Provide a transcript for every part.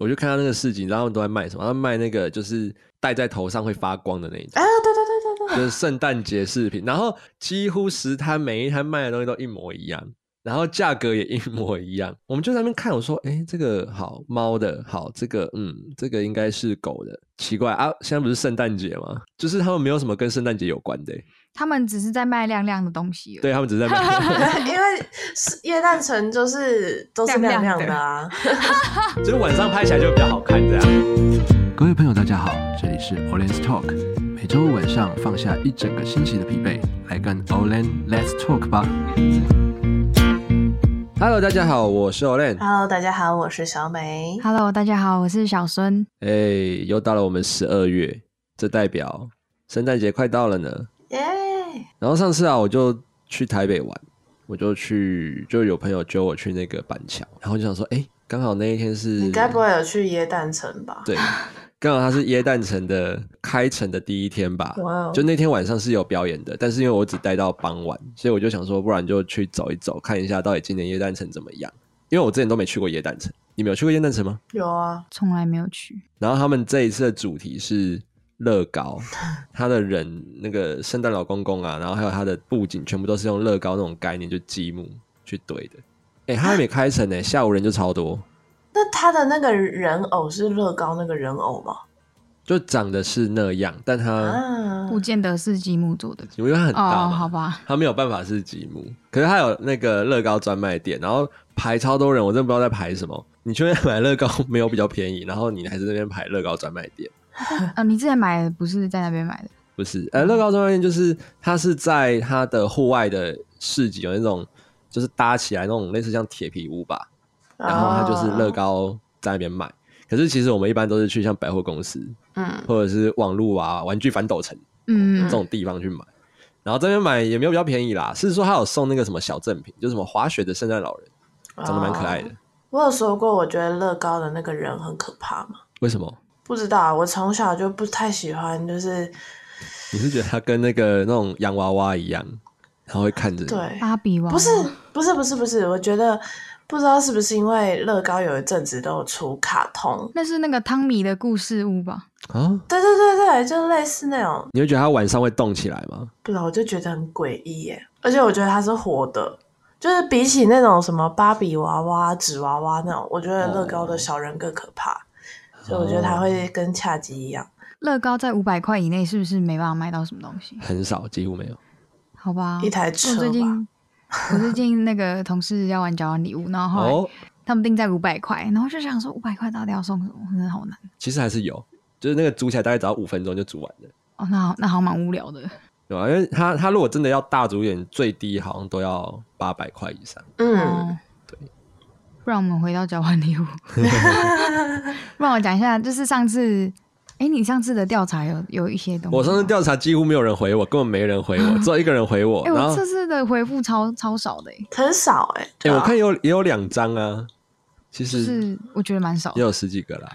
我就看到那个市集，然后他们都在卖什么？他们卖那个就是戴在头上会发光的那一种。啊，对对对对对，就是圣诞节饰品。然后几乎十摊每一摊卖的东西都一模一样，然后价格也一模一样。我们就在那边看，我说：“哎，这个好猫的，好这个嗯，这个应该是狗的。奇怪啊，现在不是圣诞节吗？就是他们没有什么跟圣诞节有关的。”他们只是在卖亮亮的东西，对他们只是在卖，因为耶诞城就是都是亮亮的啊，就是晚上拍起来就比较好看这样。各位朋友，大家好，这里是 Olen's Talk，每周五晚上放下一整个星期的疲惫，来跟 Olen Let's Talk 吧。Hello，大家好，我是 Olen。Hello，大家好，我是小美。Hello，大家好，我是小孙。哎，又到了我们十二月，这代表圣诞节快到了呢。然后上次啊，我就去台北玩，我就去，就有朋友揪我去那个板桥，然后就想说，哎，刚好那一天是你该不会有去耶诞城吧？对，刚好它是耶诞城的开城的第一天吧。哇！就那天晚上是有表演的，但是因为我只待到傍晚，所以我就想说，不然就去走一走，看一下到底今年耶诞城怎么样。因为我之前都没去过耶诞城，你们有去过耶诞城吗？有啊，从来没有去。然后他们这一次的主题是。乐高，他的人那个圣诞老公公啊，然后还有他的布景，全部都是用乐高那种概念，就积木去堆的。哎、欸，他还没开成呢，下午人就超多。那他的那个人偶是乐高那个人偶吗？就长得是那样，但他、啊、不见得是积木做的，因为它很大嘛、哦，好吧，他没有办法是积木。可是他有那个乐高专卖店，然后排超多人，我真的不知道在排什么。你去那边买乐高没有比较便宜，然后你还是那边排乐高专卖店。啊，你之前买的不是在那边买的？不是，呃，乐高专卖店就是它是在它的户外的市集，有那种就是搭起来那种类似像铁皮屋吧，然后它就是乐高在那边卖。可是其实我们一般都是去像百货公司，嗯，或者是网路啊、玩具反斗城，嗯，这种地方去买。然后这边买也没有比较便宜啦，是说他有送那个什么小赠品，就是什么滑雪的圣诞老人，长得蛮可爱的。我有说过，我觉得乐高的那个人很可怕吗？为什么？不知道啊，我从小就不太喜欢，就是你是觉得他跟那个那种洋娃娃一样，然后会看着你？对，芭比娃娃？不是，不是，不是，不是，我觉得不知道是不是因为乐高有一阵子都有出卡通，那是那个汤米的故事屋吧？啊，对对对对，就类似那种。你会觉得它晚上会动起来吗？不知道，我就觉得很诡异耶，而且我觉得它是活的，就是比起那种什么芭比娃娃、纸娃娃那种，我觉得乐高的小人更可怕。哦所以我觉得它会跟恰吉一样。乐高在五百块以内是不是没办法买到什么东西？很少，几乎没有。好吧，一台车吧。我最近，我最近那个同事要玩交换礼物，然后后来他们定在五百块，然后就想说五百块到底要送什么？真的好难。其实还是有，就是那个组起来大概只要五分钟就组完了。哦，那好，那好蛮无聊的。对啊，因为他他如果真的要大组一点，最低好像都要八百块以上。嗯。不然我们回到交换礼物。不然我讲一下，就是上次，哎、欸，你上次的调查有有一些东西。我上次调查几乎没有人回我，根本没人回我，只有一个人回我。哎、欸，我这次的回复超超少的，很少哎。哎、欸，我看有也有两张啊，其实是我觉得蛮少，也有十几个啦。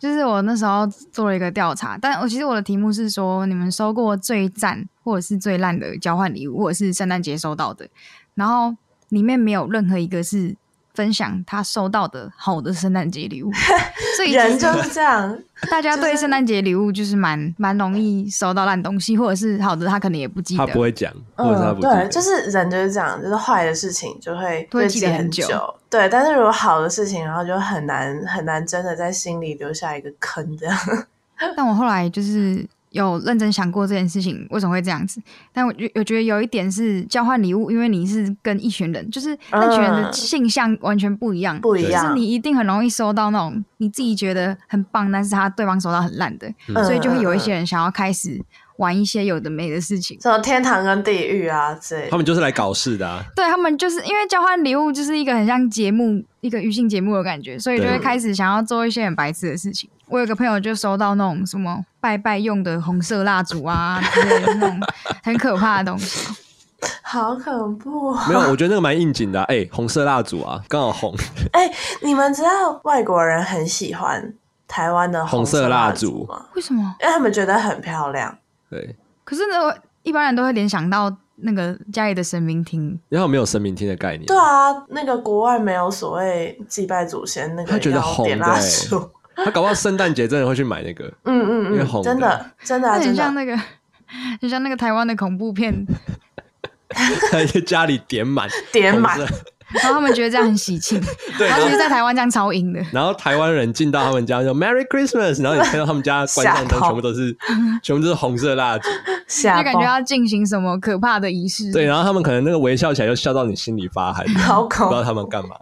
就是我那时候做了一个调查，但我其实我的题目是说，你们收过最赞或者是最烂的交换礼物，或者是圣诞节收到的，然后里面没有任何一个是。分享他收到的好的圣诞节礼物，所以人就是这样。大家对圣诞节礼物就是蛮蛮容易收到烂东西，或者是好的，他可能也不记得，他不会讲，或者他不记得。嗯，对，就是人就是这样，就是坏的事情就会会记得很久。对，但是如果好的事情，然后就很难很难真的在心里留下一个坑这样。但我后来就是。有认真想过这件事情为什么会这样子？但我觉我觉得有一点是交换礼物，因为你是跟一群人，就是那群人的性向完全不一样，不一样，就是你一定很容易收到那种你自己觉得很棒，但是他对方收到很烂的，嗯，所以就会有一些人想要开始。玩一些有的没的事情，什么天堂跟地狱啊之类。他们就是来搞事的啊！对，他们就是因为交换礼物就是一个很像节目，一个娱乐节目的感觉，所以就会开始想要做一些很白痴的事情。我有个朋友就收到那种什么拜拜用的红色蜡烛啊之类的那种很可怕的东西，好恐怖啊。没有，我觉得那个蛮应景的啊。哎，红色蜡烛啊，刚好红。哎，你们知道外国人很喜欢台湾的红色蜡烛吗？为什么？因为他们觉得很漂亮。对，可是呢，一般人都会联想到那个家里的神明厅，然后没有神明厅的概念。对啊，那个国外没有所谓祭拜祖先那个，他觉得红的、欸，他搞不好圣诞节真的会去买那个。嗯嗯嗯，因为红的。真的真的、啊、很像那个，很像那个台湾的恐怖片，在家里点满点满。然后他们觉得这样很喜庆，对。然后其实，在台湾这样超阴的。然后台湾人进到他们家就 Merry Christmas，然后你看到他们家 关上灯，全部都是 全部都是红色蜡烛，就感觉要进行什么可怕的仪式。对，然后他们可能那个微笑起来，就笑到你心里发寒，好恐怖，不知道他们干嘛。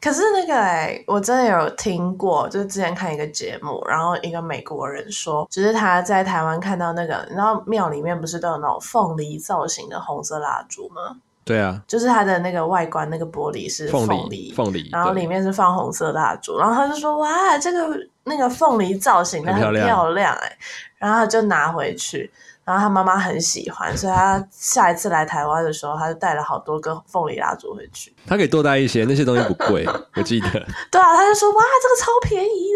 可是那个哎、欸，我真的有听过，就是之前看一个节目，然后一个美国人说，只、就是他在台湾看到那个，然后庙里面不是都有那种凤梨造型的红色蜡烛吗？对啊，就是它的那个外观，那个玻璃是凤梨，凤梨，然后里面是放红色蜡烛，然后他就说：“哇，这个那个凤梨造型的很漂亮哎、欸。”然后他就拿回去，然后他妈妈很喜欢，所以他下一次来台湾的时候，他就带了好多个凤梨蜡烛回去。他可以多带一些，那些东西不贵，我记得。对啊，他就说：“哇，这个超便宜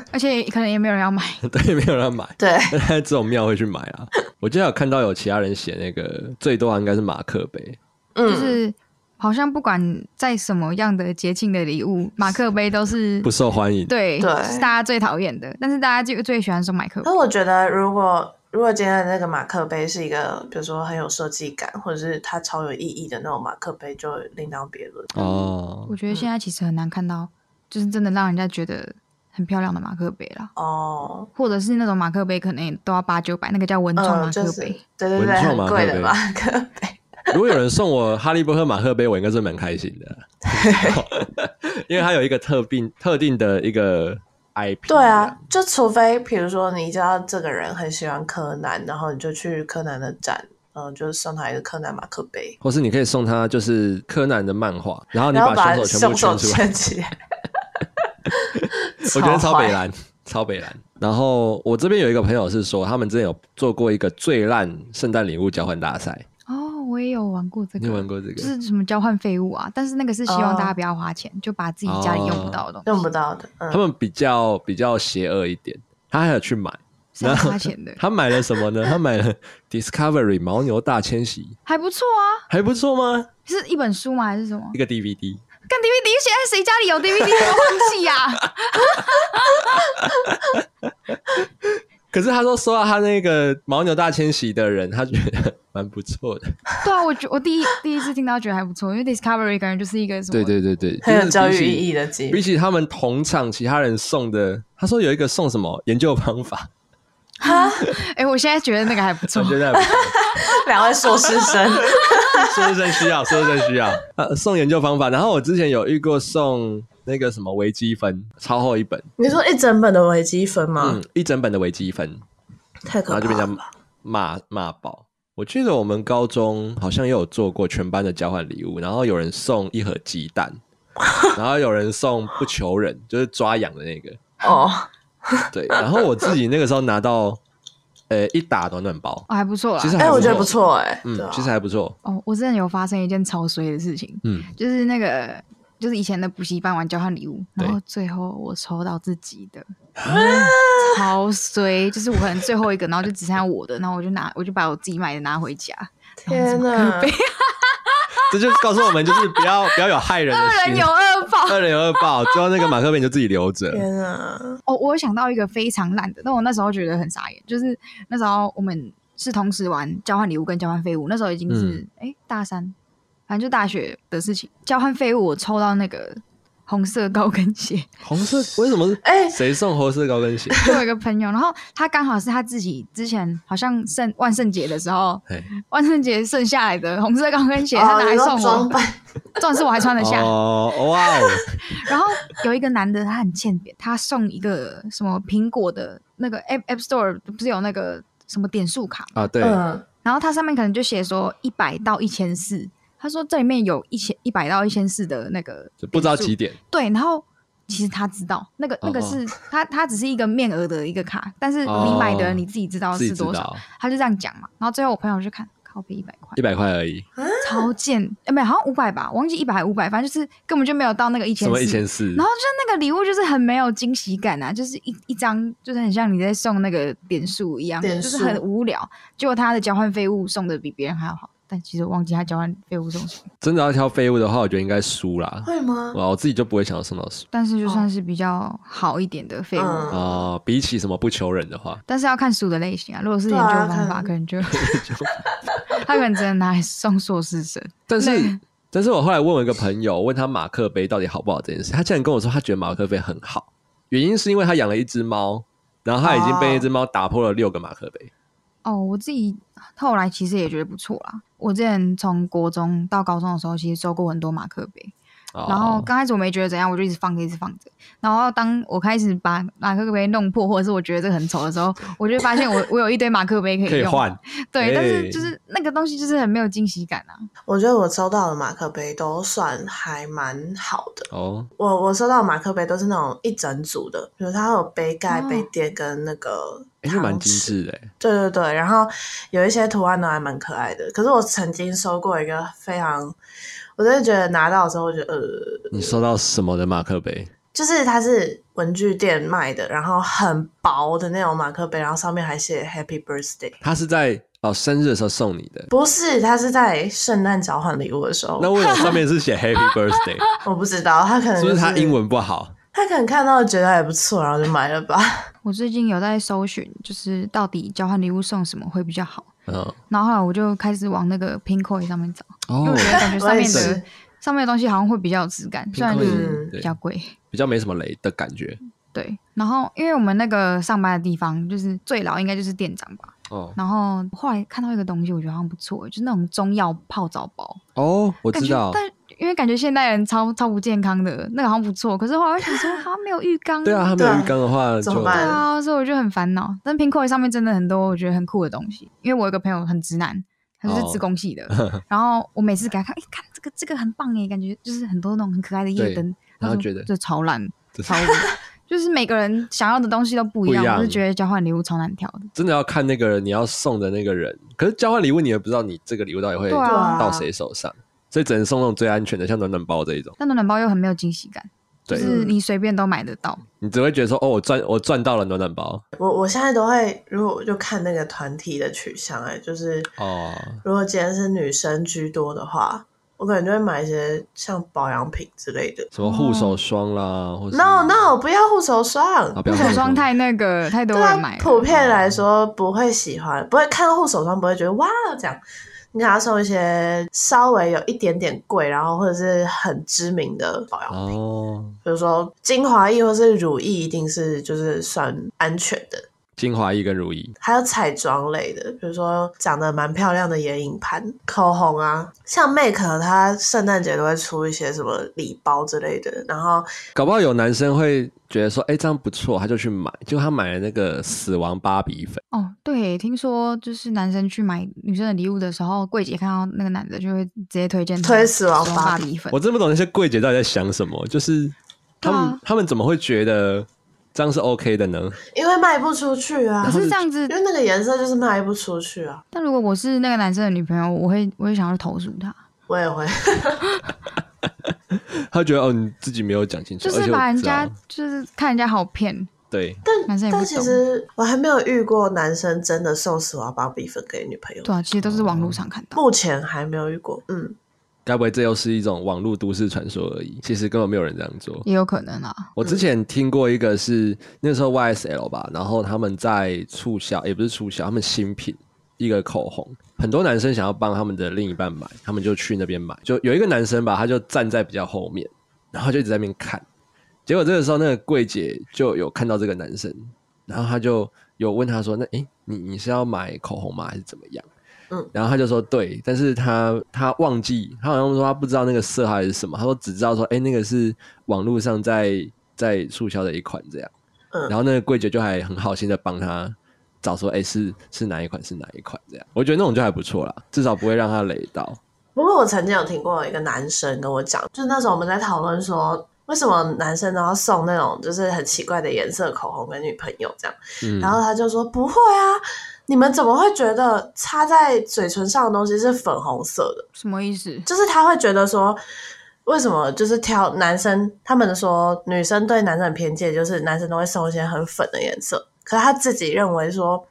的，而且可能也没有人要买。”对，没有人要买。对，这种庙会去买啊。我记得有看到有其他人写那个最多应该是马克杯。就是好像不管在什么样的节庆的礼物，马克杯都是不受欢迎，对，对，是大家最讨厌的。但是大家就最喜欢送马克杯。但我觉得，如果如果今天的那个马克杯是一个，比如说很有设计感，或者是它超有意义的那种马克杯，就另当别论。哦，我觉得现在其实很难看到，就是真的让人家觉得很漂亮的马克杯啦。哦，或者是那种马克杯，可能都要八九百，那个叫文创马克杯，嗯就是、对对对，很贵的马克杯。如果有人送我哈利波特马克杯，我应该是蛮开心的，因为它有一个特定特定的一个 IP。对啊，就除非比如说你知道这个人很喜欢柯南，然后你就去柯南的展，嗯，就送他一个柯南马克杯，或是你可以送他就是柯南的漫画，然后你把凶手全部圈出来。起来我觉得超北蓝，超北蓝。然后我这边有一个朋友是说，他们之前有做过一个最烂圣诞礼物交换大赛。我也有玩过这个，你玩过这个，就是什么交换废物啊？但是那个是希望大家不要花钱，哦、就把自己家里用不到的东西，用不到的。嗯、他们比较比较邪恶一点，他还有去买，是花钱的。他买了什么呢？他买了 Discovery 牦牛大迁徙，还不错啊，还不错吗？是一本书吗？还是什么？一个 DVD。看 DVD，现在谁家里有 DVD 没有放弃呀？可是他说收到他那个牦牛大迁徙的人，他觉得蛮不错的。对啊，我觉我第一第一次听到觉得还不错，因为 Discovery 感觉就是一个什么？对对对对，很有教育意义的节目。比起他们同场其他人送的，他说有一个送什么研究方法。哈，哎、欸，我现在觉得那个还不错，我觉得还不错。两位硕士生，硕士生需要，硕士生需要。呃，送研究方法，然后我之前有遇过送。那个什么微积分，超厚一本。你说一整本的微积分吗？嗯，一整本的微积分，太可怕了。然后就被人家骂骂爆。我记得我们高中好像也有做过全班的交换礼物，然后有人送一盒鸡蛋，然后有人送不求人，就是抓痒的那个。哦，对。然后我自己那个时候拿到，呃，一打暖暖包，哦，还不错。其实哎，我觉得不错，哎，嗯，其实还不错。哦，我之前有发生一件超衰的事情，嗯，就是那个。就是以前的补习班玩交换礼物，然后最后我抽到自己的，超衰。就是我可能最后一个，然后就只剩下我的，然后我就拿，我就把我自己买的拿回家。天哪！这就告诉我们，就是不要不要有害人的心，恶人有恶报，恶人有恶报。最后那个马克杯你就自己留着。天啊！哦，我想到一个非常烂的，但我那时候觉得很傻眼，就是那时候我们是同时玩交换礼物跟交换废物，那时候已经是哎、嗯欸、大三。反正就大学的事情，交换废物，我抽到那个红色高跟鞋。红色为什么是？哎，谁送红色高跟鞋？我有一个朋友，然后他刚好是他自己之前好像圣万圣节的时候，万圣节剩下来的红色高跟鞋，他拿来送我。重点是我还穿得下。哦，哇哦！然后有一个男的，他很欠扁，他送一个什么苹果的那个 App App Store 不是有那个什么点数卡啊？对。然后它上面可能就写说一百到一千四。他说这里面有一千一百到一千四的那个，不知道几点。对，然后其实他知道那个那个是他他只是一个面额的一个卡，但是你买的你自己知道是多少，他就这样讲嘛。然后最后我朋友去看，靠背一百块，一百块而已，超贱！哎，没有，好像五百吧，忘记一百还五百，反正就是根本就没有到那个一千四。一千四？然后就那个礼物就是很没有惊喜感啊，就是一一张就是很像你在送那个点数一样，就是很无聊。结果他的交换废物送的比别人还要好。但其实我忘记他交换废物送什么。真的要挑废物的话，我觉得应该书啦。会吗？我我自己就不会想要送到书。但是就算是比较好一点的废物啊、嗯呃，比起什么不求人的话，但是要看书的类型啊。如果是研究方法，可能就他可能只能拿来送硕士生。但是，但是我后来问我一个朋友，问他马克杯到底好不好这件事，他竟然跟我说他觉得马克杯很好，原因是因为他养了一只猫，然后他已经被那只猫打破了六个马克杯。哦，我自己后来其实也觉得不错啦。我之前从国中到高中的时候，其实收过很多马克杯。然后刚开始我没觉得怎样，我就一直放着，一直放着。然后当我开始把马克杯弄破，或者是我觉得这个很丑的时候，我就发现我我有一堆马克杯可以用。可以换。对，欸、但是就是那个东西就是很没有惊喜感啊。我觉得我收到的马克杯都算还蛮好的哦。我我收到的马克杯都是那种一整组的，比如它有杯盖、杯垫跟那个。哎、欸，蛮精致的。对对对，然后有一些图案都还蛮可爱的。可是我曾经收过一个非常。我真的觉得拿到的时候，我觉得呃，你收到什么的马克杯？就是它是文具店卖的，然后很薄的那种马克杯，然后上面还写 Happy Birthday。它是在哦生日的时候送你的？不是，它是在圣诞交换礼物的时候。那为什么上面是写 Happy Birthday？我不知道，他可能、就是、是不是他英文不好？他可能看到觉得还不错，然后就买了吧。我最近有在搜寻，就是到底交换礼物送什么会比较好。嗯，然后后来我就开始往那个 Pinkoi 上面找，哦、因为我觉得感觉上面的上面的东西好像会比较有质感，虽然就是比较贵，比较没什么雷的感觉。对，然后因为我们那个上班的地方就是最老应该就是店长吧。哦。然后后来看到一个东西，我觉得好像不错，就是那种中药泡澡包。哦，我知道。但因为感觉现代人超超不健康的，那个好像不错。可是后来我想说，好像没有浴缸。对啊，他没有浴缸的话就，怎么办？对啊，所以我就很烦恼。但 Pinkoi 上面真的很多我觉得很酷的东西。因为我有个朋友很直男，他就是自贡系的。哦、然后我每次给他看，哎，看这个这个很棒哎，感觉就是很多那种很可爱的夜灯。然后觉得这超烂，超 烂。就是每个人想要的东西都不一样，一样我就觉得交换礼物超难挑的。真的要看那个人你要送的那个人。可是交换礼物你也不知道你这个礼物到底会到谁手上。所以只能送那种最安全的，像暖暖包这一种。但暖暖包又很没有惊喜感，就是你随便都买得到。你只会觉得说，哦，我赚我赚到了暖暖包。我我现在都会，如果就看那个团体的取向，哎，就是哦，如果今天是女生居多的话，我可能就会买一些像保养品之类的，什么护手霜啦，哦、或者 no no 不要护手霜，护手霜太那个太多人买。普遍来说不会喜欢，不会看到护手霜不会觉得哇这样。你给他送一些稍微有一点点贵，然后或者是很知名的保养品，哦，比如说精华液或是乳液，一定是就是算安全的。精华液跟乳液，还有彩妆类的，比如说长得蛮漂亮的眼影盘、口红啊，像 Make 它圣诞节都会出一些什么礼包之类的，然后搞不好有男生会觉得说，哎、欸，这样不错，他就去买，就他买了那个死亡芭比粉。哦，对，听说就是男生去买女生的礼物的时候，柜姐看到那个男的就会直接推荐推死亡芭比粉。我真不懂那些柜姐到底在想什么，就是他们、啊、他们怎么会觉得？这样是 OK 的呢？因为卖不出去啊。可是这样子，因为那个颜色就是卖不出去啊。但如果我是那个男生的女朋友，我会我会想要投诉他。我也会。他觉得哦，你自己没有讲清楚，就是把人家就是看人家好骗。对，但其实我还没有遇过男生真的送死亡芭比粉给女朋友。对啊，其实都是网络上看到。目前还没有遇过。嗯。该不会这又是一种网络都市传说而已？其实根本没有人这样做，也有可能啊。我之前听过一个是、嗯、那时候 YSL 吧，然后他们在促销，也不是促销，他们新品一个口红，很多男生想要帮他们的另一半买，他们就去那边买。就有一个男生吧，他就站在比较后面，然后就一直在那边看。结果这个时候，那个柜姐就有看到这个男生，然后他就有问他说：“那诶，你你是要买口红吗？还是怎么样？”嗯，然后他就说对，但是他他忘记，他好像说他不知道那个色号是什么，他说只知道说，哎，那个是网络上在在促销的一款这样，嗯，然后那个柜姐就还很好心的帮他找说，哎，是是哪一款是哪一款这样，我觉得那种就还不错啦，至少不会让他雷到。不过我曾经有听过一个男生跟我讲，就是那时候我们在讨论说，为什么男生都要送那种就是很奇怪的颜色口红给女朋友这样，嗯，然后他就说不会啊。你们怎么会觉得擦在嘴唇上的东西是粉红色的？什么意思？就是他会觉得说，为什么就是挑男生？他们说女生对男生很偏见，就是男生都会送一些很粉的颜色。可是他自己认为说，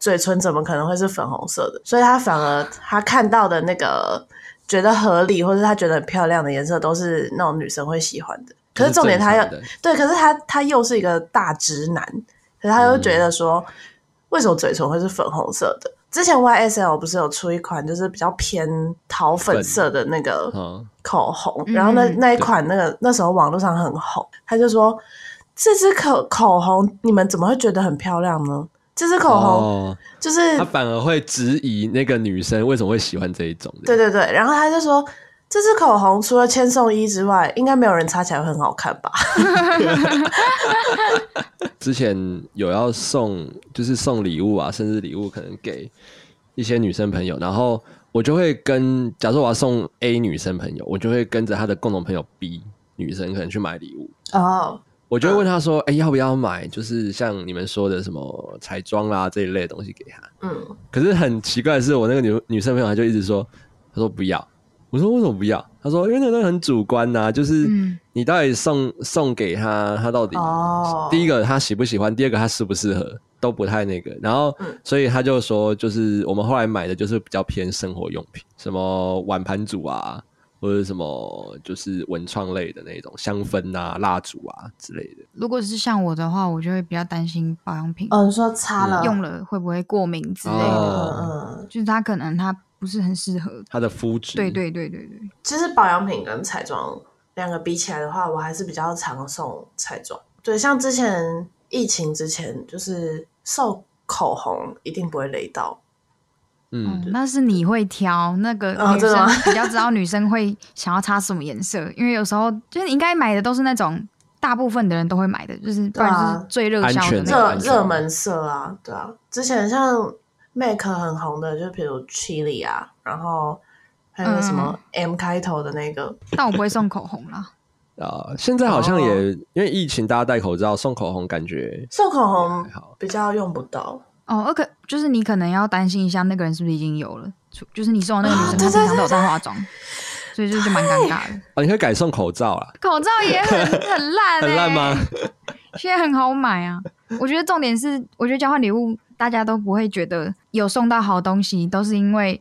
嘴唇怎么可能会是粉红色的？所以他反而他看到的那个觉得合理，或者他觉得很漂亮的颜色，都是那种女生会喜欢的。可是重点他又对，可是他他又是一个大直男，可是他又觉得说，嗯、为什么嘴唇会是粉红色的？之前 YSL 不是有出一款就是比较偏桃粉色的那个口红，然后那那一款那个那时候网络上很红，他就说。这支口口红，你们怎么会觉得很漂亮呢？这支口红就是、哦、他反而会质疑那个女生为什么会喜欢这一种。对对对，然后他就说，这支口红除了千颂伊之外，应该没有人擦起来会很好看吧？之前有要送，就是送礼物啊，生日礼物可能给一些女生朋友，然后我就会跟，假设我要送 A 女生朋友，我就会跟着她的共同朋友 B 女生可能去买礼物哦。我就会问他说：“哎、嗯欸，要不要买？就是像你们说的什么彩妆啦这一类的东西给他。”嗯，可是很奇怪的是，我那个女女生朋友她就一直说：“她说不要。”我说：“为什么不要？”她说：“因为那个东西很主观呐、啊，就是你到底送送给他，他到底、哦、第一个他喜不喜欢，第二个他适不适合都不太那个。然后，所以他就说，就是我们后来买的就是比较偏生活用品，什么碗盘组啊。”或者什么就是文创类的那种香氛啊、蜡烛啊之类的。如果是像我的话，我就会比较担心保养品。哦，说擦了用了会不会过敏之类的？嗯，就是它可能它不是很适合它的肤质。对对对对对。其实保养品跟彩妆两个比起来的话，我还是比较常送彩妆。对，像之前疫情之前，就是送口红一定不会雷到。嗯，那是你会挑那个女生比较知道女生会想要擦什么颜色，因为有时候就是应该买的都是那种大部分的人都会买的，就是不然就是最热销的热热门色啊，对啊。之前像 MAC 很红的，就比如 Chili 啊，然后还有什么 M 开头的那个，嗯、但我不会送口红啦。啊，现在好像也因为疫情，大家戴口罩，送口红感觉送口红比较用不到。哦，而可就是你可能要担心一下，那个人是不是已经有了？就是你送的那个女生，她平常都有在化妆，所以就就蛮尴尬的。哦，你可以改送口罩啦。口罩也很 很烂、欸，很烂吗？现在很好买啊。我觉得重点是，我觉得交换礼物大家都不会觉得有送到好东西，都是因为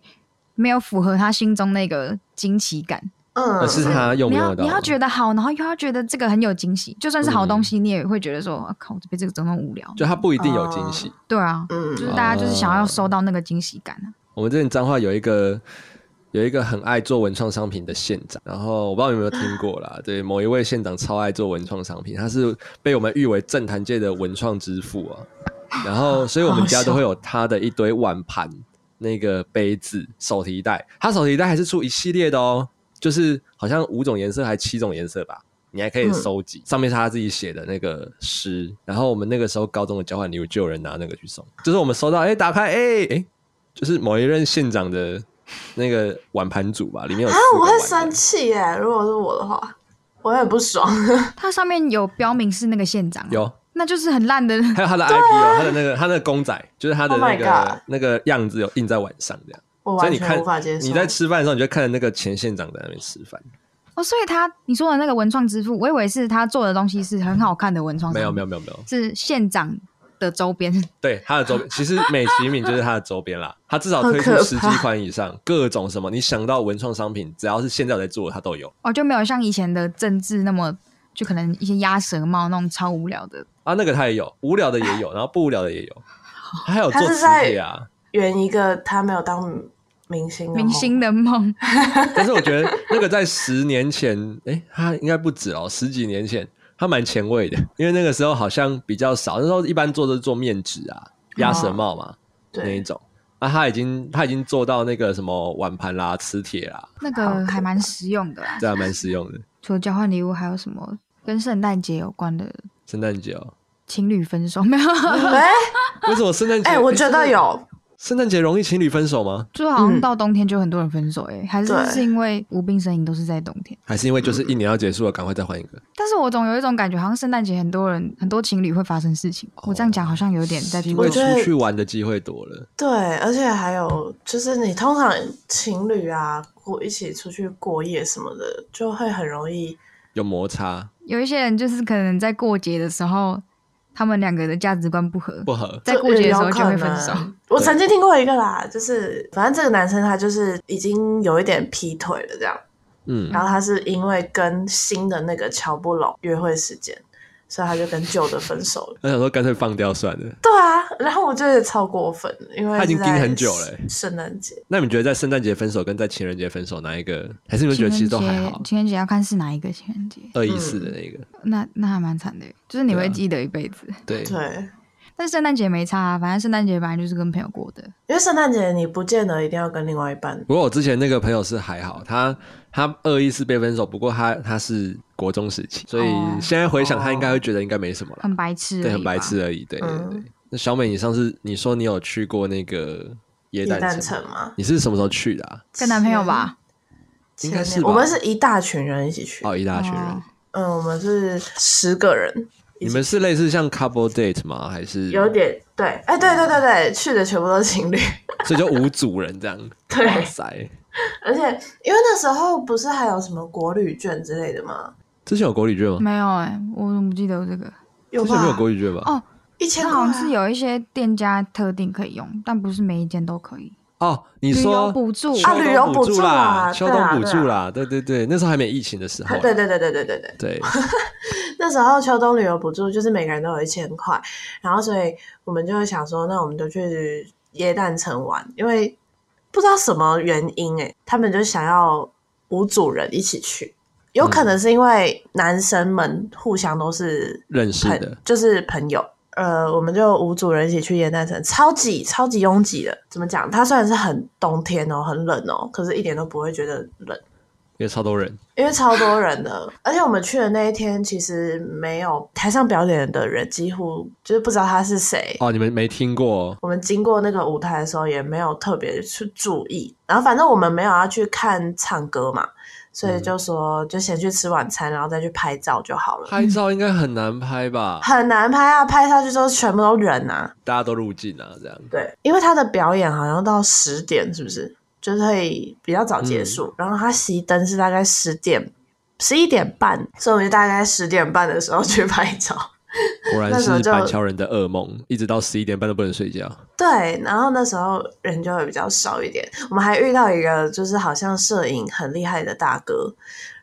没有符合他心中那个惊奇感。嗯，可是他用不用到？你要觉得好，然后又要觉得这个很有惊喜，就算是好东西，你也会觉得说，嗯、靠，这边这个怎么那么无聊？就他不一定有惊喜。对啊，嗯，就是大家就是想要收到那个惊喜感、啊、我们这里彰化有一个有一个很爱做文创商品的县长，然后我不知道你有没有听过啦。对，某一位县长超爱做文创商品，他是被我们誉为政坛界的文创之父啊。然后，所以我们家都会有他的一堆碗盘、那个杯子、手提袋。他手提袋还是出一系列的哦。就是好像五种颜色还七种颜色吧，你还可以收集。嗯、上面是他自己写的那个诗，然后我们那个时候高中的交换礼物就有人拿那个去送。就是我们收到，哎、欸，打开，哎、欸、哎、欸，就是某一任县长的那个碗盘组吧，里面有。啊，我会生气耶！如果是我的话，我也很不爽。它上面有标明是那个县长，有，那就是很烂的。还有他的 IP 哦，他的那个他的公仔，就是他的那个、oh、那个样子有印在碗上这样。所以你看，你在吃饭的时候，你就看着那个前县长在那边吃饭。哦，所以他你说的那个文创之父，我以为是他做的东西是很好看的文创。没有，没有，没有，没有，是县长的周边。对，他的周边，其实美其名就是他的周边啦。他至少推出十几款以上，各种什么你想到文创商品，只要是现在有在做的，他都有。哦，就没有像以前的政治那么，就可能一些鸭舌帽那种超无聊的。啊，那个他也有，无聊的也有，然后不无聊的也有。他还有做磁铁啊，圆一个他没有当。明星明星的梦，但是我觉得那个在十年前，哎、欸，他应该不止哦，十几年前他蛮前卫的，因为那个时候好像比较少，那时候一般做的是做面纸啊、鸭舌帽嘛，对那一种。那他已经他已经做到那个什么碗盘啦、磁铁啦，那个还蛮实用的，对啊，蛮实用的。除了交换礼物，还有什么跟圣诞节有关的？圣诞节哦，情侣分手没有？哎，为什么圣诞节？哎，我觉得有。圣诞节容易情侣分手吗？就好像到冬天就很多人分手哎、欸，嗯、还是是因为无病呻吟都是在冬天，还是因为就是一年要结束了，赶快再换一个？但是我总有一种感觉，好像圣诞节很多人很多情侣会发生事情。哦、我这样讲好像有点在因为出去玩的机会多了。对，而且还有就是你通常情侣啊过一起出去过夜什么的，就会很容易有摩擦。有一些人就是可能在过节的时候。他们两个的价值观不合，不合，在过节的时候就会分手。我曾经听过一个啦，就是反正这个男生他就是已经有一点劈腿了，这样，嗯，然后他是因为跟新的那个乔布拢约会时间。所以他就跟旧的分手了。他想说干脆放掉算了。对啊，然后我觉得超过分，因为他已经盯很久了。圣诞节，那你们觉得在圣诞节分手跟在情人节分手哪一个？还是你们觉得其实都还好？情人节要看是哪一个情人节。二一四的那个。嗯、那那还蛮惨的，就是你会记得一辈子。对对。对但是圣诞节没差啊，反正圣诞节本来就是跟朋友过的。因为圣诞节你不见得一定要跟另外一半。不过我之前那个朋友是还好，他他二一四被分手，不过他他是国中时期，所以现在回想他应该会觉得应该没什么了，很白痴，对，很白痴而已。对对对。嗯、那小美，你上次你说你有去过那个耶诞城吗？你是什么时候去的啊？跟男朋友吧？应该是。我们是一大群人一起去。哦，一大群人。嗯，我们是十个人。你们是类似像 couple date 吗？还是有点对？哎、欸，对对对对，去的全部都是情侣，所以就五组人这样。对，哇塞！而且因为那时候不是还有什么国旅券之类的吗？之前有国旅券吗？没有哎、欸，我怎么不记得有这个？之前没有国旅券吧？哦，一千块好像是有一些店家特定可以用，但不是每一间都可以。哦，你说旅游补助啊，旅游补助啦，秋冬补助啦，对对对，那时候还没疫情的时候，对对对对对对对对，那时候秋冬旅游补助就是每个人都有一千块，然后所以我们就会想说，那我们就去耶诞城玩，因为不知道什么原因哎，他们就想要五组人一起去，有可能是因为男生们互相都是认识的，就是朋友。呃，我们就五组人一起去耶诞城，超级超级拥挤的。怎么讲？它虽然是很冬天哦，很冷哦，可是一点都不会觉得冷，因为超多人。因为超多人的，而且我们去的那一天，其实没有台上表演的人，几乎就是不知道他是谁。哦，你们没听过？我们经过那个舞台的时候，也没有特别去注意。然后反正我们没有要去看唱歌嘛。所以就说，就先去吃晚餐，然后再去拍照就好了。拍照应该很难拍吧？很难拍啊！拍下去之后全部都人啊，大家都入镜啊，这样。对，因为他的表演好像到十点，是不是？就是会比较早结束。嗯、然后他熄灯是大概十点、十一点半，所以我们就大概十点半的时候去拍照。果然是板桥人的噩梦，一直到十一点半都不能睡觉。对，然后那时候人就会比较少一点。我们还遇到一个，就是好像摄影很厉害的大哥。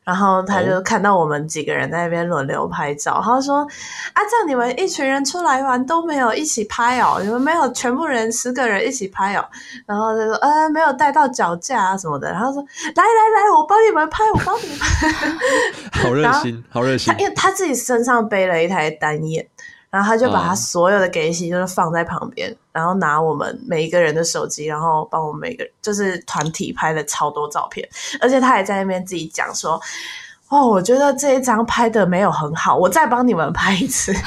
然后他就看到我们几个人在那边轮流拍照，哦、他说：“啊，这样你们一群人出来玩都没有一起拍哦，你们没有全部人十个人一起拍哦。”然后他说：“呃，没有带到脚架啊什么的。”然后说：“来来来，我帮你们拍，我帮你们拍。”好热心，好热心。因为他自己身上背了一台单眼。然后他就把他所有的给息就是放在旁边，哦、然后拿我们每一个人的手机，然后帮我们每个就是团体拍了超多照片，而且他还在那边自己讲说：“哦，我觉得这一张拍的没有很好，我再帮你们拍一次。”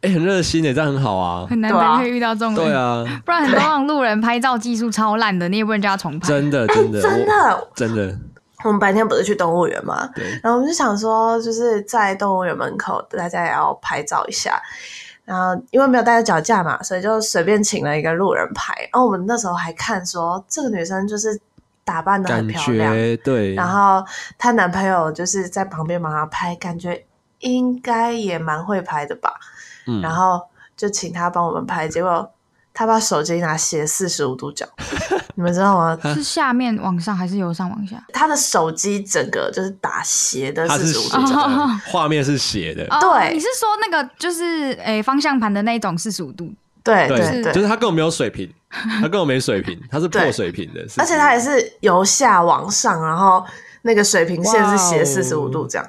哎，很热心的，这样很好啊，很难得会遇到这种人，对啊，不然很多让路人拍照技术超烂的，你也不能叫他重拍，真的，真的，真的，真的。我们白天不是去动物园嘛？对。然后我们就想说，就是在动物园门口，大家也要拍照一下。然后因为没有带着脚架嘛，所以就随便请了一个路人拍。然后我们那时候还看说，这个女生就是打扮的很漂亮，对。然后她男朋友就是在旁边帮她拍，感觉应该也蛮会拍的吧。嗯。然后就请她帮我们拍，结果。他把手机拿斜四十五度角，你们知道吗？是下面往上还是由上往下？他的手机整个就是打斜的四十五度角，画面是斜的。对，你是说那个就是诶方向盘的那种四十五度？对对对，就是他根本没有水平，他根本没水平，他是破水平的，而且他也是由下往上，然后那个水平线是斜四十五度这样。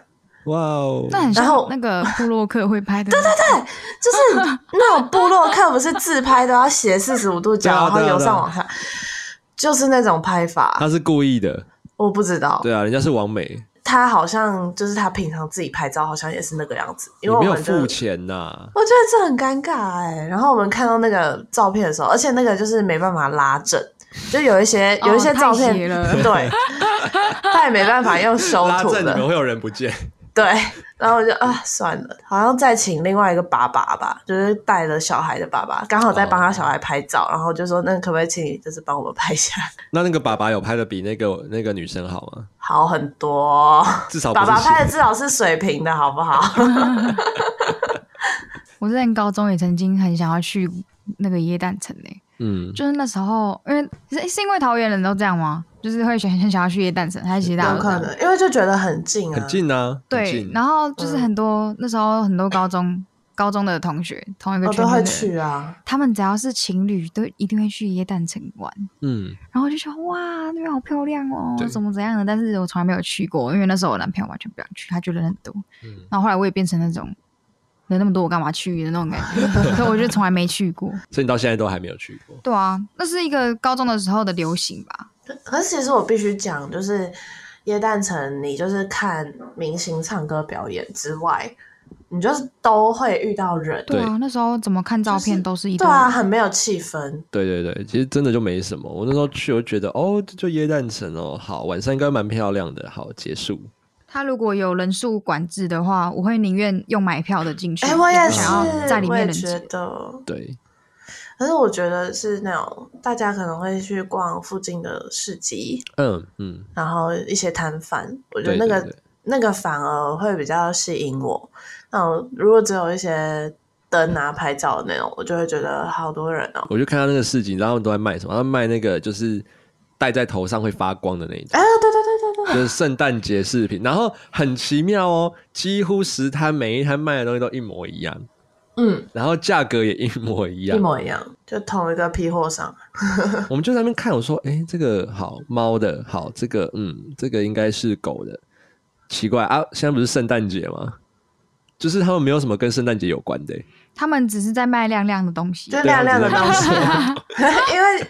哇哦！那很像那个布洛克会拍的，对对对，就是那种布洛克不是自拍都要斜四十五度角，然后由上往下，就是那种拍法。他是故意的，我不知道。对啊，人家是完美，他好像就是他平常自己拍照，好像也是那个样子。因为我们没有付钱呐，我觉得这很尴尬哎。然后我们看到那个照片的时候，而且那个就是没办法拉正，就有一些有一些照片，对，他也没办法用修图的，你们会有人不见。对，然后我就啊，算了，好像再请另外一个爸爸吧，就是带了小孩的爸爸，刚好在帮他小孩拍照，哦、然后就说，那可不可以请你，就是帮我们拍一下？那那个爸爸有拍的比那个那个女生好吗？好很多，至少爸爸拍的至少是水平的，好不好？我之前高中也曾经很想要去那个耶诞城诶、欸，嗯，就是那时候，因为是是因为桃园人都这样吗？就是会很很想要去耶诞城，还是其他有可能，因为就觉得很近啊，很近啊，对。然后就是很多、嗯、那时候很多高中高中的同学同一个圈子的、哦、都会去啊，他们只要是情侣都一定会去耶诞城玩，嗯。然后我就说哇，那边好漂亮哦，怎么怎样的？但是我从来没有去过，因为那时候我男朋友完全不想去，他觉得人很多。嗯。然后后来我也变成那种人那么多，我干嘛去的那种感觉，所以我就从来没去过。所以你到现在都还没有去过？对啊，那是一个高中的时候的流行吧。可是其实我必须讲，就是耶诞城，你就是看明星唱歌表演之外，你就是都会遇到人。对啊，那时候怎么看照片都是一、就是、对啊，很没有气氛。对对对，其实真的就没什么。我那时候去，我就觉得哦，就耶诞城哦，好，晚上应该蛮漂亮的。好，结束。他如果有人数管制的话，我会宁愿用买票的进去。哎、欸，我也是，想要在里面人觉得对。可是我觉得是那种大家可能会去逛附近的市集，嗯嗯，然后一些摊贩，我觉得那个那个反而会比较吸引我。那我如果只有一些灯啊拍照的那种，我就会觉得好多人哦。我就看到那个市集，然后都在卖什么？他卖那个就是戴在头上会发光的那种。啊，对对对对对，就是圣诞节饰品。然后很奇妙哦，几乎十摊每一摊卖的东西都一模一样。嗯，然后价格也一模一样，一模一样，就同一个批货商。我们就在那边看，我说，哎、欸，这个好猫的，好这个，嗯，这个应该是狗的。奇怪啊，现在不是圣诞节吗？就是他们没有什么跟圣诞节有关的、欸，他们只是在卖亮亮的东西，就亮亮的东西。因为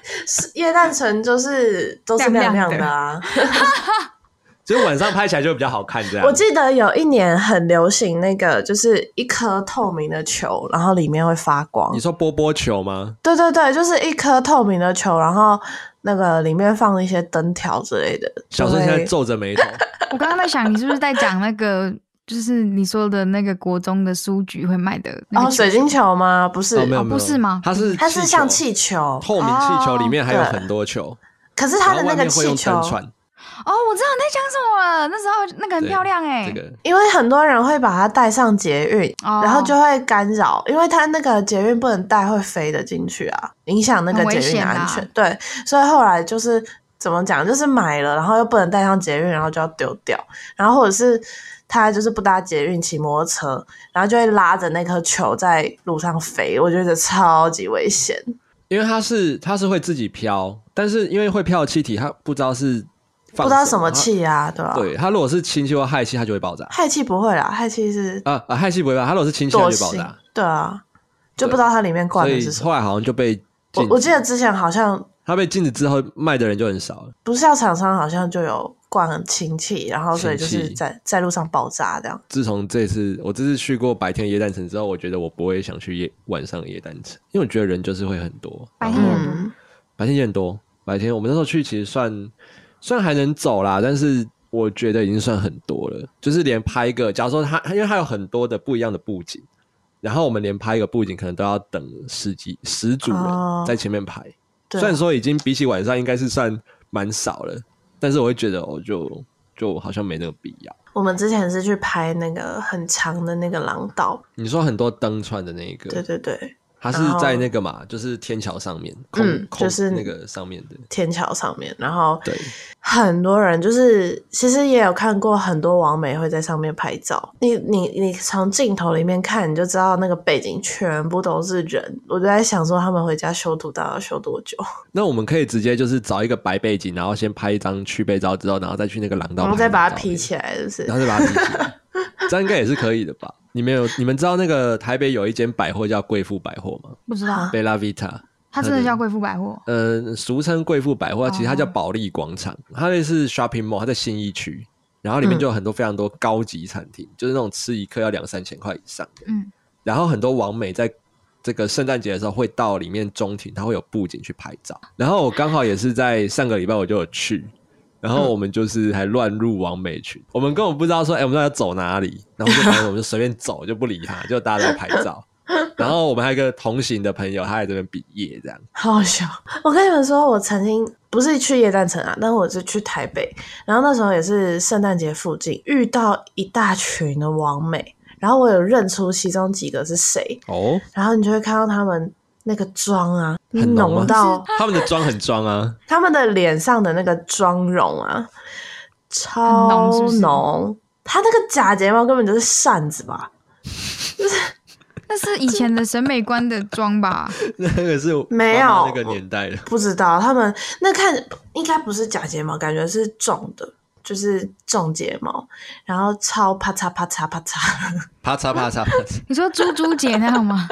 耶诞城就是都是亮亮的啊。所以晚上拍起来就比较好看，这样。我记得有一年很流行那个，就是一颗透明的球，然后里面会发光。你说波波球吗？对对对，就是一颗透明的球，然后那个里面放一些灯条之类的。小孙现在皱着眉头。我刚刚在想，你是不是在讲那个，就是你说的那个国中的书局会卖的那个哦，水晶球吗？不是，哦、没有不是吗？它是它是像气球，透明气球里面还有很多球。可是它的那个气球。哦，我知道你在讲什么了。那时候那个很漂亮哎、欸，这个，因为很多人会把它带上捷运，哦，然后就会干扰，因为它那个捷运不能带，会飞的进去啊，影响那个捷运的安全。对，所以后来就是怎么讲，就是买了，然后又不能带上捷运，然后就要丢掉，然后或者是他就是不搭捷运，骑摩托车，然后就会拉着那颗球在路上飞，我觉得超级危险。因为它是它是会自己飘，但是因为会飘的气体，它不知道是。不知道什么气啊，对吧？对，它如果是氢气或氦气，它就会爆炸。氦气不会啦，氦气是啊啊，氦气不会吧。它如果是氢气，它就爆炸。对啊，就不知道它里面灌的是什么。后来好像就被我我记得之前好像它被禁止之后卖的人就很少了。不是，要厂商好像就有灌氢气，然后所以就是在在路上爆炸这样。自从这次我这次去过白天椰蛋城之后，我觉得我不会想去夜晚上夜诞城，因为我觉得人就是会很多。白天白天也很多。白天我们那时候去其实算。虽然还能走啦，但是我觉得已经算很多了。就是连拍一个，假如说他，因为他有很多的不一样的布景，然后我们连拍一个布景可能都要等十几十组人在前面排。哦、虽然说已经比起晚上应该是算蛮少了，但是我会觉得哦，就就好像没那个必要。我们之前是去拍那个很长的那个廊道，你说很多灯串的那个，对对对。它是在那个嘛，就是天桥上面，嗯，就是那个上面的天桥上面。然后，对，很多人就是其实也有看过很多网美会在上面拍照。你你你从镜头里面看，你就知道那个背景全部都是人。我就在想说，他们回家修图到底要修多久？那我们可以直接就是找一个白背景，然后先拍一张去背照之后，然后再去那个廊道，然后再把它 P 起来，就是，然后再把它 P 起来，这样应该也是可以的吧？你们有你们知道那个台北有一间百货叫贵妇百货吗？不知道。贝拉维塔，它真的叫贵妇百货？呃，俗称贵妇百货，其实它叫保利广场。哦、它那是 shopping mall，它在信义区，然后里面就有很多非常多高级餐厅，嗯、就是那种吃一客要两三千块以上的。嗯。然后很多网美在这个圣诞节的时候会到里面中庭，它会有布景去拍照。然后我刚好也是在上个礼拜我就有去。然后我们就是还乱入王美群，我们根本不知道说，哎，我们要走哪里，然后就反正我们就随便走，就不理他，就大家都在拍照。然后我们还有一个同行的朋友，他在这边毕业，这样。好好笑！我跟你们说，我曾经不是去夜诞城啊，但我是去台北，然后那时候也是圣诞节附近遇到一大群的王美。然后我有认出其中几个是谁哦，然后你就会看到他们那个妆啊，很浓浓到他们的妆很妆啊，他们的脸上的那个妆容啊，超浓。他那个假睫毛根本就是扇子吧？那是以前的审美观的妆吧？那个是没有那个年代的，不知道他们那看应该不是假睫毛，感觉是种的，就是种睫毛，然后超啪嚓啪嚓啪嚓，啪嚓啪嚓啪嚓。你说猪猪姐那样吗？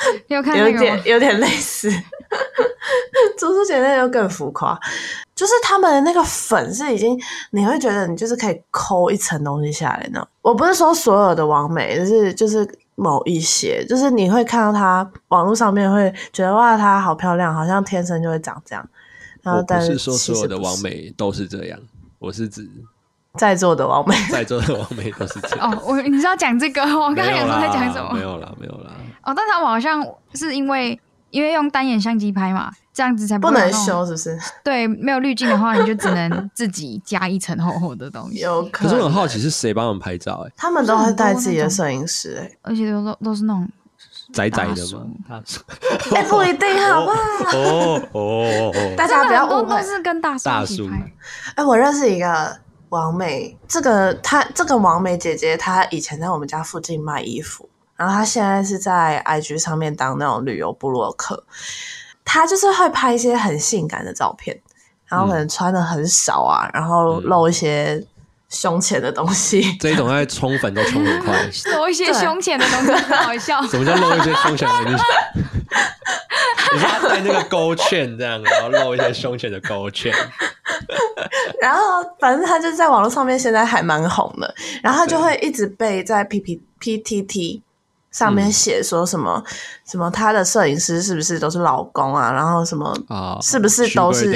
你有点？有点类似。猪猪姐那个更浮夸，就是他们的那个粉是已经，你会觉得你就是可以抠一层东西下来呢。我不是说所有的网美，就是就是某一些，就是你会看到她网络上面会觉得哇，她好漂亮，好像天生就会长这样。然后我但不是说所有的其实不是网美都是这样，我是指在座的王美。在座的王美都是这样。哦，我你知道讲这个？我刚刚想说在讲什么？没有啦，没有啦。哦，但他们好像是因为因为用单眼相机拍嘛，这样子才不能修，是不是？对，没有滤镜的话，你就只能自己加一层厚厚的东西，有可可是我很。好奇是谁帮我们拍照、欸？哎，他们都会带自己的摄影师、欸，而且都都都是那种窄窄的大叔吗？大叔。哎、不一定，好不好？哦哦哦大家不要误会。是跟大叔大叔一起拍。哎、我认识一个王美，这个她这个王美姐姐，她以前在我们家附近卖衣服，然后他现在是在 IG 上面当那种旅游部落客。他就是会拍一些很性感的照片，然后可能穿的很少啊，然后露一些胸前的东西。这一种在冲粉都冲很快。露一些胸前的东西，很好笑。什么叫露一些胸前的东西？你说他戴那个勾圈这样，然后露一些胸前的勾圈。然后反正他就在网络上面现在还蛮红的，然后他就会一直被在 P P P T T 上面写说什么、嗯、什么他的摄影师是不是都是老公啊，然后什么啊，是不是都是？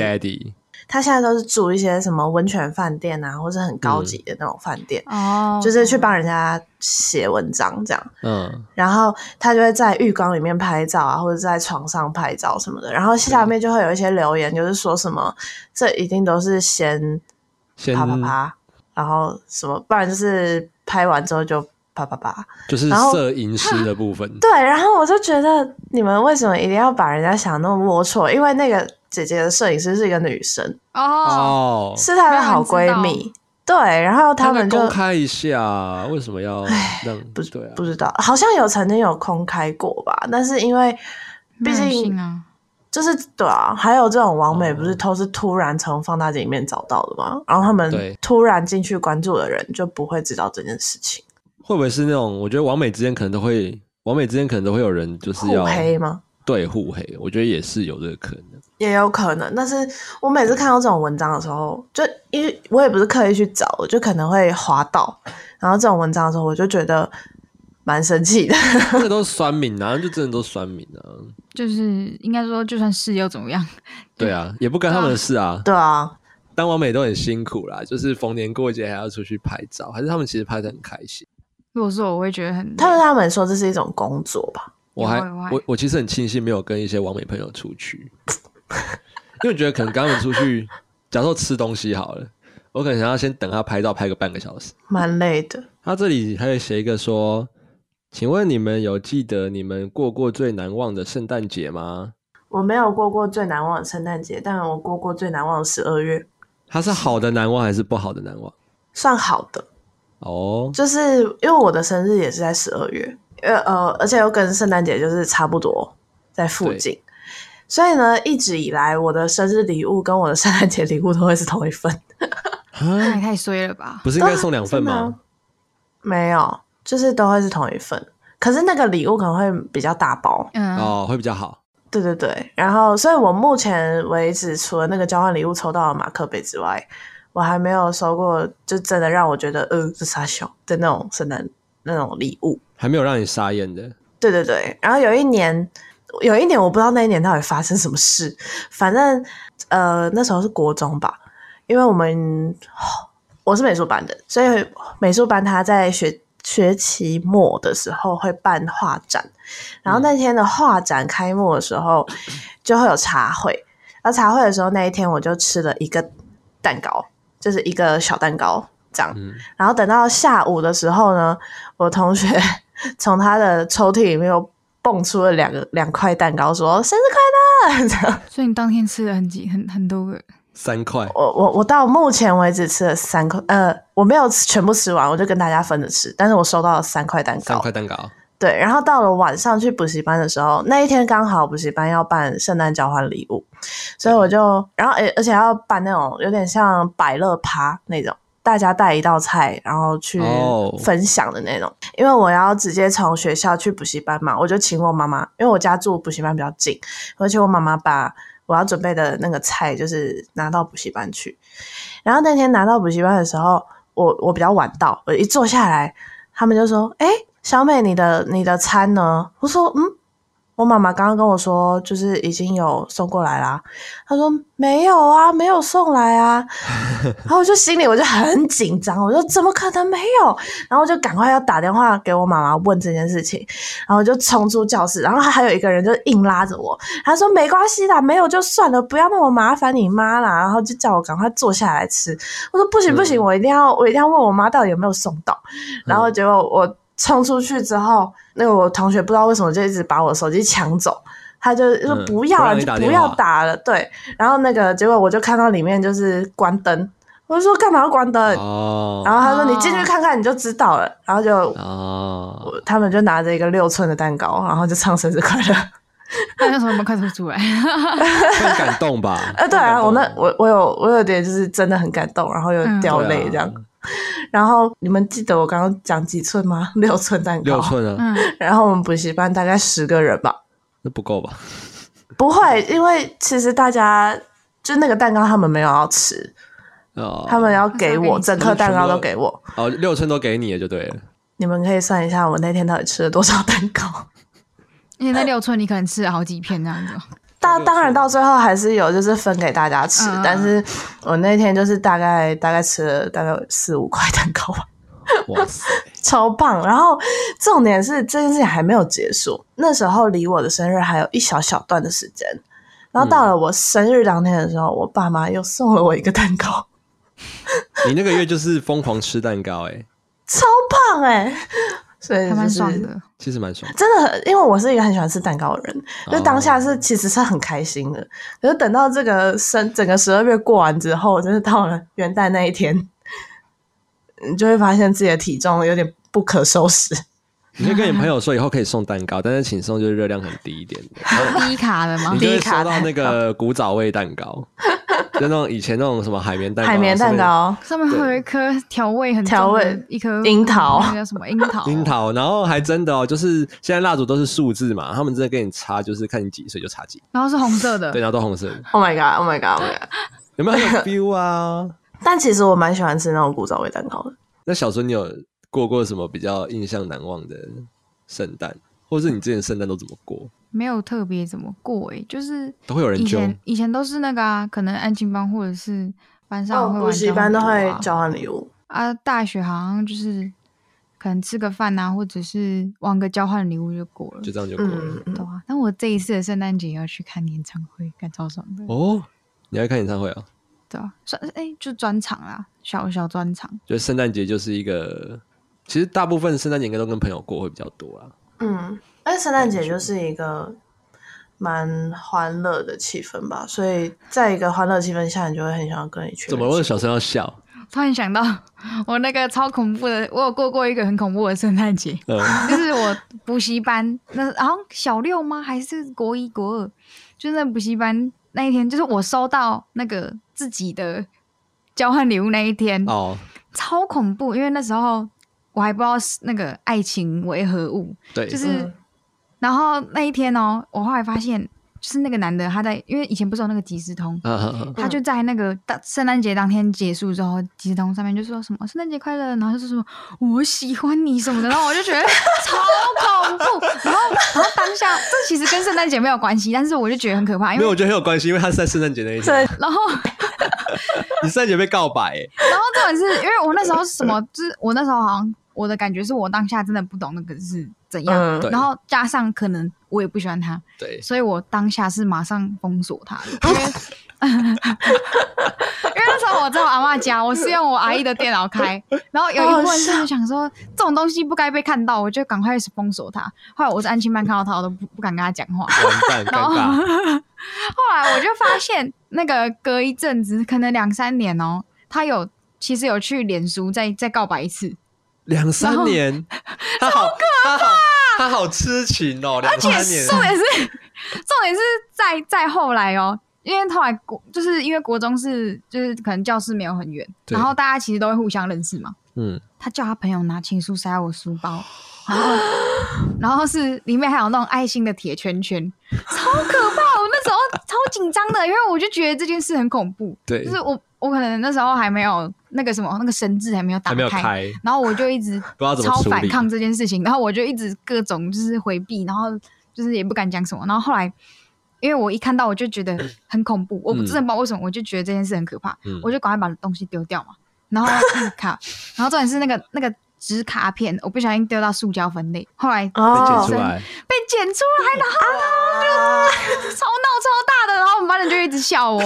她现在都是住一些什么温泉饭店啊，或者很高级的那种饭店，哦，就是去帮人家写文章这样。嗯，然后他就会在浴缸里面拍照啊，或者在床上拍照什么的。然后下面就会有一些留言，就是说什么这一定都是先先啪啪啪，然后什么，不然就是拍完之后就啪啪啪。就是摄影师的部分。对，然后我就觉得你们为什么一定要把人家想那么龌龊？因为那个姐姐的摄影师是一个女生，哦，哦，是她的好闺蜜。对，然后他们就公开一下，为什么要让？不对啊，不知道，好像有曾经有公开过吧，但是因为毕竟啊，就是对啊，还有这种网美哦不是都是突然从放大镜里面找到的吗？然后他们突然进去关注的人就不会知道这件事情。会不会是那种？我觉得网美之间可能都会，网美之间可能都会有人就是要互黑吗？对互黑，我觉得也是有这个可能。也有可能，但是我每次看到这种文章的时候，就因为我也不是刻意去找，我就可能会滑到，然后这种文章的时候，我就觉得蛮生气的。这都是酸民啊，就真的都是酸民啊。就是应该说，就算是又怎么样？对啊，也不干他们的事啊。对啊，当王美都很辛苦啦，就是逢年过节还要出去拍照，还是他们其实拍的很开心。如果说我会觉得很，他们他们说这是一种工作吧？我还我我其实很庆幸没有跟一些完美朋友出去，因为我觉得可能跟他们出去，假如说吃东西好了，我可能想要先等他拍照拍个半个小时。蛮累的。他这里还有写一个说，请问你们有记得你们过过最难忘的圣诞节吗？我没有过过最难忘的圣诞节，但我过过最难忘的十二月，他是好的难忘还是不好的难忘？算好的。哦，就是因为我的生日也是在十二月，呃呃，而且又跟圣诞节就是差不多在附近，所以呢，一直以来我的生日礼物跟我的圣诞节礼物都会是同一份。那也太衰了吧？不是应该送两份吗？没有，就是都会是同一份。可是那个礼物可能会比较大包，嗯，哦，会比较好。对对对。然后，所以我目前为止，除了那个交换礼物抽到了马克杯之外，我还没有收过就真的让我觉得呃这傻小的那种圣诞那种礼物。还没有让你傻眼的，对对对，然后有一年，有一年我不知道那一年到底发生什么事，反正呃那时候是国中吧，因为我们我是美术班的，所以美术班他在学学期末的时候会办画展，然后那天的画展开幕的时候就会有茶会，然后茶会的时候那一天我就吃了一个蛋糕，就是一个小蛋糕。这样。然后等到下午的时候呢，我同学 从他的抽屉里面又蹦出了两个两块蛋糕，说生日快乐！这样。所以你当天吃了很几很很多个。三块，我我我到目前为止吃了三块，呃，我没有全部吃完，我就跟大家分着吃。但是我收到了三块蛋糕，三块蛋糕，对。然后到了晚上去补习班的时候，那一天刚好补习班要办圣诞交换礼物，所以我就，然后而而且要办那种有点像百乐趴那种，大家带一道菜，然后去分享的那种。Oh. 因为我要直接从学校去补习班嘛，我就请我妈妈，因为我家住补习班比较近，而且我妈妈把。我要准备的那个菜就是拿到补习班去，然后那天拿到补习班的时候，我我比较晚到，我一坐下来，他们就说：“哎，小美，你的你的餐呢？”我说：“嗯。”我妈妈刚刚跟我说，就是已经有送过来啦。她说没有啊，没有送来啊。然后我就心里我就很紧张，我说怎么可能没有？然后我就赶快要打电话给我妈妈问这件事情。然后我就冲出教室，然后还有一个人就硬拉着我，他说没关系啦，没有就算了，不要那么麻烦你妈啦。然后就叫我赶快坐下来吃。我说不行不行，我一定要我一定要问我妈到底有没有送到。然后结果我。冲出去之后，那个我同学不知道为什么就一直把我手机抢走，他就说不要了，嗯、就不要打了。对，然后那个结果我就看到里面就是关灯，我就说干嘛要关灯？哦，然后他说你进去看看你就知道了。然后就哦，他们就拿着一个六寸的蛋糕，然后就唱生日快乐。那为什么快说出来？很感动吧？呃，对啊，我那我我有我有点就是真的很感动，然后又掉泪这样。嗯 然后你们记得我刚刚讲几寸吗？六寸蛋糕，六寸啊。嗯。然后我们补习班大概十个人吧。那不够吧？不会，因为其实大家就那个蛋糕他们没有要吃，哦，他们要给我整颗蛋糕都给我。哦，六寸都给你了就对了。你们可以算一下我那天到底吃了多少蛋糕？因为那六寸你可能吃了好几片这样子。当当然到最后还是有，就是分给大家吃。嗯、但是我那天就是大概大概吃了大概四五块蛋糕吧，哇塞，超棒！然后重点是这件事情还没有结束，那时候离我的生日还有一小小段的时间。然后到了我生日当天的时候，嗯、我爸妈又送了我一个蛋糕。你那个月就是疯狂吃蛋糕哎、欸，超胖哎、欸！所以就是爽的，其实蛮爽的，真的，因为我是一个很喜欢吃蛋糕的人，就当下是其实是很开心的。可是等到这个生整个十二月过完之后，就是到了元旦那一天，你就会发现自己的体重有点不可收拾。你就跟你朋友说以后可以送蛋糕，但是请送就是热量很低一点的，低卡的吗？你就会收到那个古早味蛋糕。就那种以前那种什么海绵蛋糕，海绵蛋糕上面会有一颗调味很调味一颗樱桃，那叫什么樱桃？樱桃，然后还真的哦，就是现在蜡烛都是数字嘛，他们真的给你插，就是看你几岁就插几，然后是红色的，对，然后都红色的。Oh my god! Oh my god! Oh my god! 有没有很 feel 啊？但其实我蛮喜欢吃那种古早味蛋糕的。那小时候你有过过什么比较印象难忘的圣诞，或是你之前圣诞都怎么过？没有特别怎么过诶、欸，就是都会有人以前以前都是那个啊，可能安亲班或者是班上会、啊、补习班都会交换礼物啊。大学好像就是可能吃个饭啊，或者是玩个交换礼物就过了，就这样就过了，嗯、对啊。但我这一次的圣诞节要去看演唱会，感超爽的哦。你要看演唱会啊？对啊，算哎，就专场啦，小小专场。就圣诞节就是一个，其实大部分圣诞节应该都跟朋友过会比较多啊。嗯。但圣诞节就是一个蛮欢乐的气氛吧，所以在一个欢乐气氛下，你就会很想要跟你去。怎么我小声要笑？突然想到我那个超恐怖的，我有过过一个很恐怖的圣诞节，嗯、就是我补习班那然后小六吗？还是国一国二？就是那补习班那一天，就是我收到那个自己的交换礼物那一天哦，超恐怖，因为那时候我还不知道那个爱情为何物，对，就是。嗯然后那一天哦，我后来发现，就是那个男的他在，因为以前不是有那个即时通，他就在那个当圣诞节当天结束之后，即时通上面就说什么圣诞节快乐，然后就说什么我喜欢你什么的，然后我就觉得超恐怖。然后，然后当下这其实跟圣诞节没有关系，但是我就觉得很可怕，因为，因为我觉得很有关系，因为他是在圣诞节那一天。对，然后 你圣诞节被告白，然后重点是因为我那时候是什么，就是我那时候好像。我的感觉是我当下真的不懂那个是怎样，嗯然后加上可能我也不喜欢他，对，所以我当下是马上封锁他的，因为因为那时候我在我阿嬷家，我是用我阿姨的电脑开，然后有一部分是想说这种东西不该被看到，我就赶快是封锁他。后来我在安亲班看到他，我都不不敢跟他讲话。完蛋，尴尬。后来我就发现，那个隔一阵子，可能两三年哦、喔，他有其实有去脸书再再告白一次，两三年，他好他好他好痴情哦、喔，两三年。重点是 重点是在在后来哦、喔。因为后来国就是因为国中是就是可能教室没有很远，然后大家其实都会互相认识嘛。嗯，他叫他朋友拿情书塞在我书包，然后 然后是里面还有那种爱心的铁圈圈，超可怕！我那时候超紧张的，因为我就觉得这件事很恐怖。对，就是我我可能那时候还没有那个什么那个绳子还没有打开，还没有开，然后我就一直 不知道怎么超反抗这件事情，然后我就一直各种就是回避，然后就是也不敢讲什么，然后后来。因为我一看到我就觉得 很恐怖，嗯、我不真的不知道为什么，我就觉得这件事很可怕，嗯、我就赶快把东西丢掉嘛。然后 卡，然后重点是那个那个纸卡片，我不小心丢到塑胶分类，后来被捡出来，被捡出来，然后就超闹超大的，然后我们班人就一直笑我。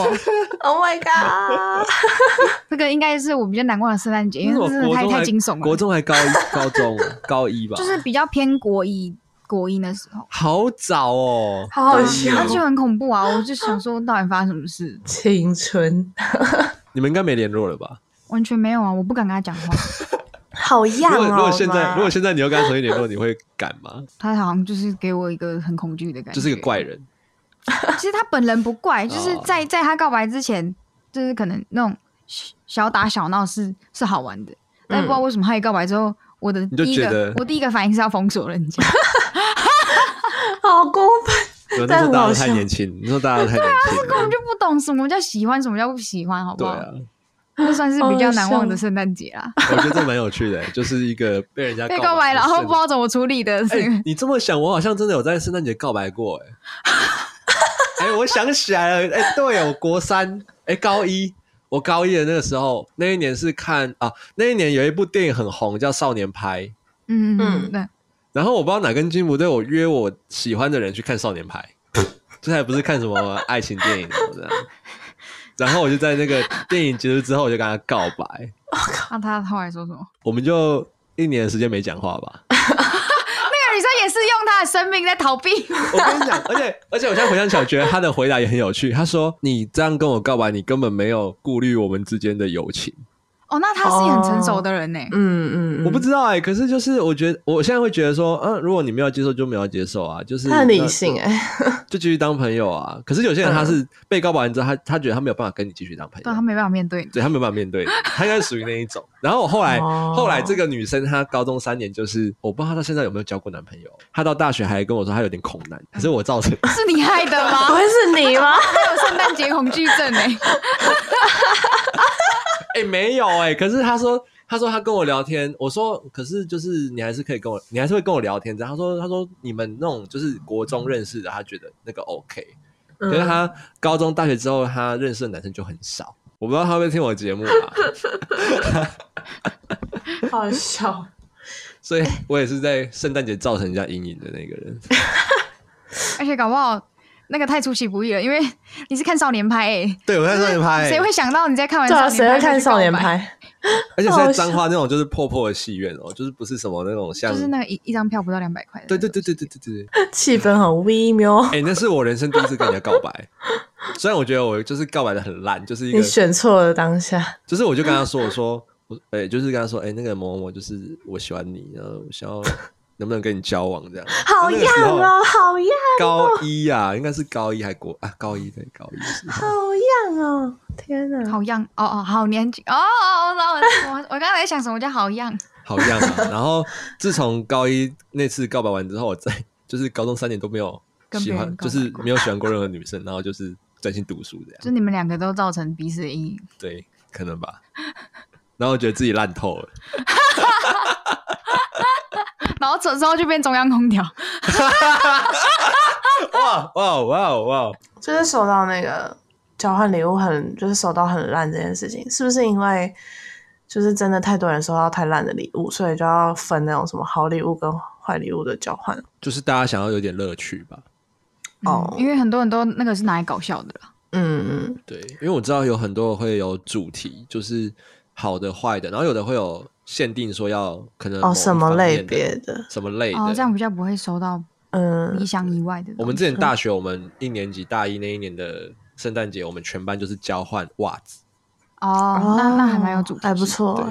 Oh my god！这个应该是我比较难忘的圣诞节，因为真的太太惊悚了。国中还高一，高中 高一吧，就是比较偏国一。国一的时候，好早哦，好好笑，而且很恐怖啊！我就想说，到底发生什么事？青春，你们应该没联络了吧？完全没有啊！我不敢跟他讲话，好样哦！如果现在，如果现在你要跟他重新联络，你会敢吗？他好像就是给我一个很恐惧的感觉，就是一个怪人。其实他本人不怪，就是在在他告白之前，就是可能那种小打小闹是是好玩的，但不知道为什么他一告白之后。我的第一个，我第一个反应是要封锁人家，好过分！那时候大家太年轻，那时候大家太年轻，对啊，根本就不懂什么叫喜欢，什么叫不喜欢，好不好？对啊，那算是比较难忘的圣诞节啦。我觉得这蛮有趣的，就是一个被人家被告白，然后不知道怎么处理的事。欸、你这么想，我好像真的有在圣诞节告白过，哎，哎，我想起来了，哎、欸，对，我国三，哎、欸，高一。我高一的那个时候，那一年是看啊，那一年有一部电影很红，叫《少年派》。嗯嗯，对。然后我不知道哪根筋不对，我约我喜欢的人去看《少年派》，这还不是看什么爱情电影这样。然后我就在那个 电影结束之后，我就跟他告白。那他后来说什么？我们就一年的时间没讲话吧。那个女生也是用她的生命在逃避。我跟你讲，而且而且我现在回想起来，觉得她的回答也很有趣。她说：“你这样跟我告白，你根本没有顾虑我们之间的友情。”哦，那他是一很成熟的人呢。嗯嗯，我不知道哎、欸，可是就是我觉得，我现在会觉得说，嗯、啊，如果你没有接受，就没有接受啊，就是他很理性哎、欸，就继续当朋友啊。可是有些人他是被告白完之后，他他觉得他没有办法跟你继续当朋友，对他没办法面对你，对他没有办法面对你，他应该是属于那一种。然后我后来、哦、后来这个女生她高中三年，就是我不知道她到现在有没有交过男朋友。她到大学还跟我说她有点恐男，可是我造成 是你害的吗？不会是你吗？她有圣诞节恐惧症哎、欸。哎、欸，没有哎、欸，可是他说，他说他跟我聊天，我说，可是就是你还是可以跟我，你还是会跟我聊天这样。他说，他说你们那种就是国中认识的，他觉得那个 OK，可是他高中、大学之后，他认识的男生就很少。我不知道他会不会听我节目啊，好笑。所以我也是在圣诞节造成人家阴影的那个人，而且搞不好。那个太出其不意了，因为 你是看少年拍诶、欸。对，我看少年拍、欸。谁会想到你在看完少年派？谁会看少年拍？而且是在彰化那种就是破破的戏院哦，就是不是什么那种像，就是那个一一张票不到两百块。对对对对对对对，气氛很微妙。哎、欸，那是我人生第一次跟人家告白，虽然我觉得我就是告白的很烂，就是一个你选错了当下。就是我就跟他说，我说我哎、欸，就是跟他说，哎、欸，那个某某某，就是我喜欢你，然后我想要。能不能跟你交往这样？好样哦，好样！高一啊，应该是高一还国啊？高一对高一。好样哦！天哪，好样哦哦，好年轻哦哦！我我我刚才在想什么叫好样？好样啊！然后自从高一那次告白完之后，我在 就是高中三年都没有喜欢，就是没有喜欢过任何女生，然后就是专心读书这样。就你们两个都造成彼此的阴影。对，可能吧。然后我觉得自己烂透了。然后这时候就变中央空调。哇哇哇哇！就是收到那个交换礼物很，就是收到很烂这件事情，是不是因为就是真的太多人收到太烂的礼物，所以就要分那种什么好礼物跟坏礼物的交换。就是大家想要有点乐趣吧。哦、嗯，因为很多人都那个是拿来搞笑的啦。嗯嗯，对，因为我知道有很多会有主题，就是好的、坏的，然后有的会有限定说要可能哦什么类别的，什么类的，哦，这样比较不会收到嗯意想以外的。我们之前大学，我们一年级大一那一年的圣诞节，我们全班就是交换袜子。哦，那那还蛮有主题，还不错。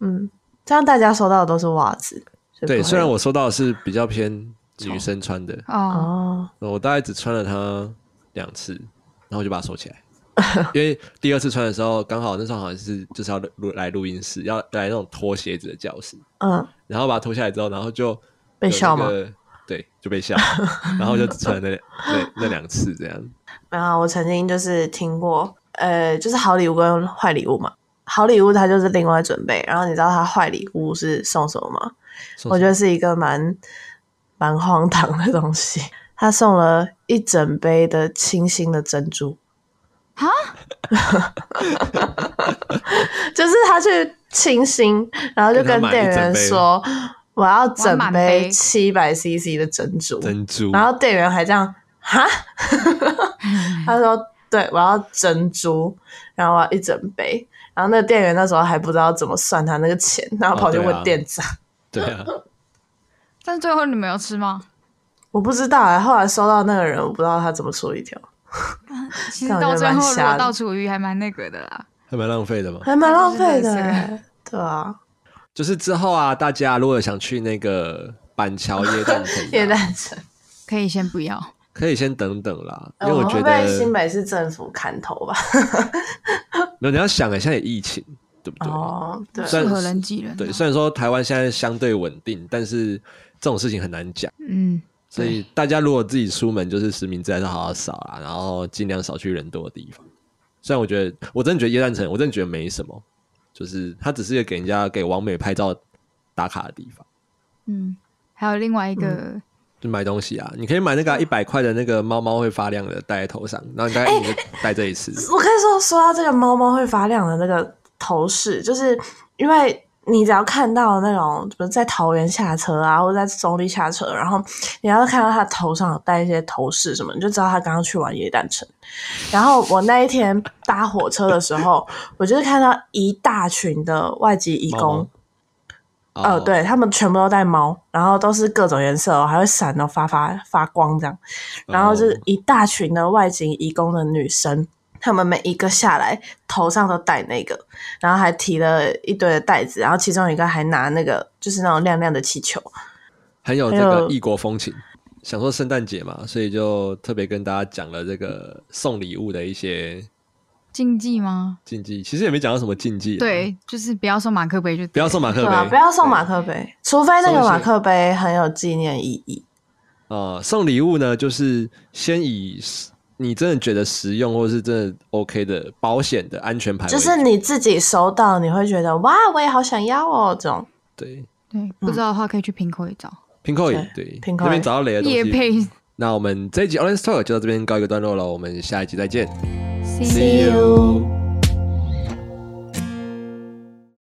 嗯，这样大家收到的都是袜子。对，虽然我收到的是比较偏女生穿的哦，我大概只穿了它两次。然后就把它收起来，因为第二次穿的时候，刚好那时候好像是就是要录来录音室，要来那种脱鞋子的教室。嗯，然后把它脱下来之后，然后就、那个、被笑吗？对，就被笑。然后就只穿了那 那那两次这样。然后我曾经就是听过，呃，就是好礼物跟坏礼物嘛。好礼物它就是另外准备，然后你知道它坏礼物是送什么吗？我觉得是一个蛮蛮荒唐的东西。他送了一整杯的清新的珍珠，哈，就是他去清新，然后就跟店员说：“我要整杯七百 CC 的珍珠。”珍珠，然后店员还这样哈，他说：“对，我要珍珠，然后我要一整杯。”然后那个店员那时候还不知道怎么算他那个钱，然后跑去问店长。对啊，但是最后你没有吃吗？我不知道哎、欸，后来收到那个人，我不知道他怎么处理掉。其实到最后，如果到厨余还蛮那个的啦，还蛮浪费的嘛，还蛮浪费的、欸。对啊，就是之后啊，大家如果想去那个板桥耶诞城，耶诞城 可以先不要，可以先等等啦，因为我觉得、新北市政府砍头吧。没有，你要想哎，现在有疫情，对不对？哦，对，适合人挤人。对，虽然说台湾现在相对稳定，但是这种事情很难讲。嗯。所以大家如果自己出门，就是实名制还是好好扫啊，然后尽量少去人多的地方。虽然我觉得，我真的觉得耶诞城，我真的觉得没什么，就是它只是一个给人家给王美拍照打卡的地方。嗯，还有另外一个，嗯、就买东西啊，你可以买那个一百块的那个猫猫会发亮的戴在头上，然后你大概你就戴这一次。欸、我跟你说，说到这个猫猫会发亮的那个头饰，就是因为。你只要看到那种，比如在桃园下车啊，或者在中坜下车，然后你要看到他头上有戴一些头饰什么，你就知道他刚刚去完耶诞城。然后我那一天搭火车的时候，我就是看到一大群的外籍义工，哦，对，他们全部都带猫，然后都是各种颜色，还会闪的，发发发光这样，然后就是一大群的外籍义工的女生。他们每一个下来头上都戴那个，然后还提了一堆的袋子，然后其中一个还拿那个就是那种亮亮的气球，很有这个异国风情。想说圣诞节嘛，所以就特别跟大家讲了这个送礼物的一些禁忌吗？禁忌其实也没讲到什么禁忌，对，就是不要送马克杯，就不要送马克杯，啊、不要送马克杯，除非那个马克杯很有纪念意义。呃，送礼物呢，就是先以。你真的觉得实用，或者是真的 OK 的保险的安全牌，就是你自己收到，你会觉得哇，我也好想要哦，这种。对对，不知道的话可以去 Pinkoi 找 Pinkoi，对，那边找到雷的东西。配那我们这一集 Orange Talk 就到这边告一个段落了，我们下一集再见。See you。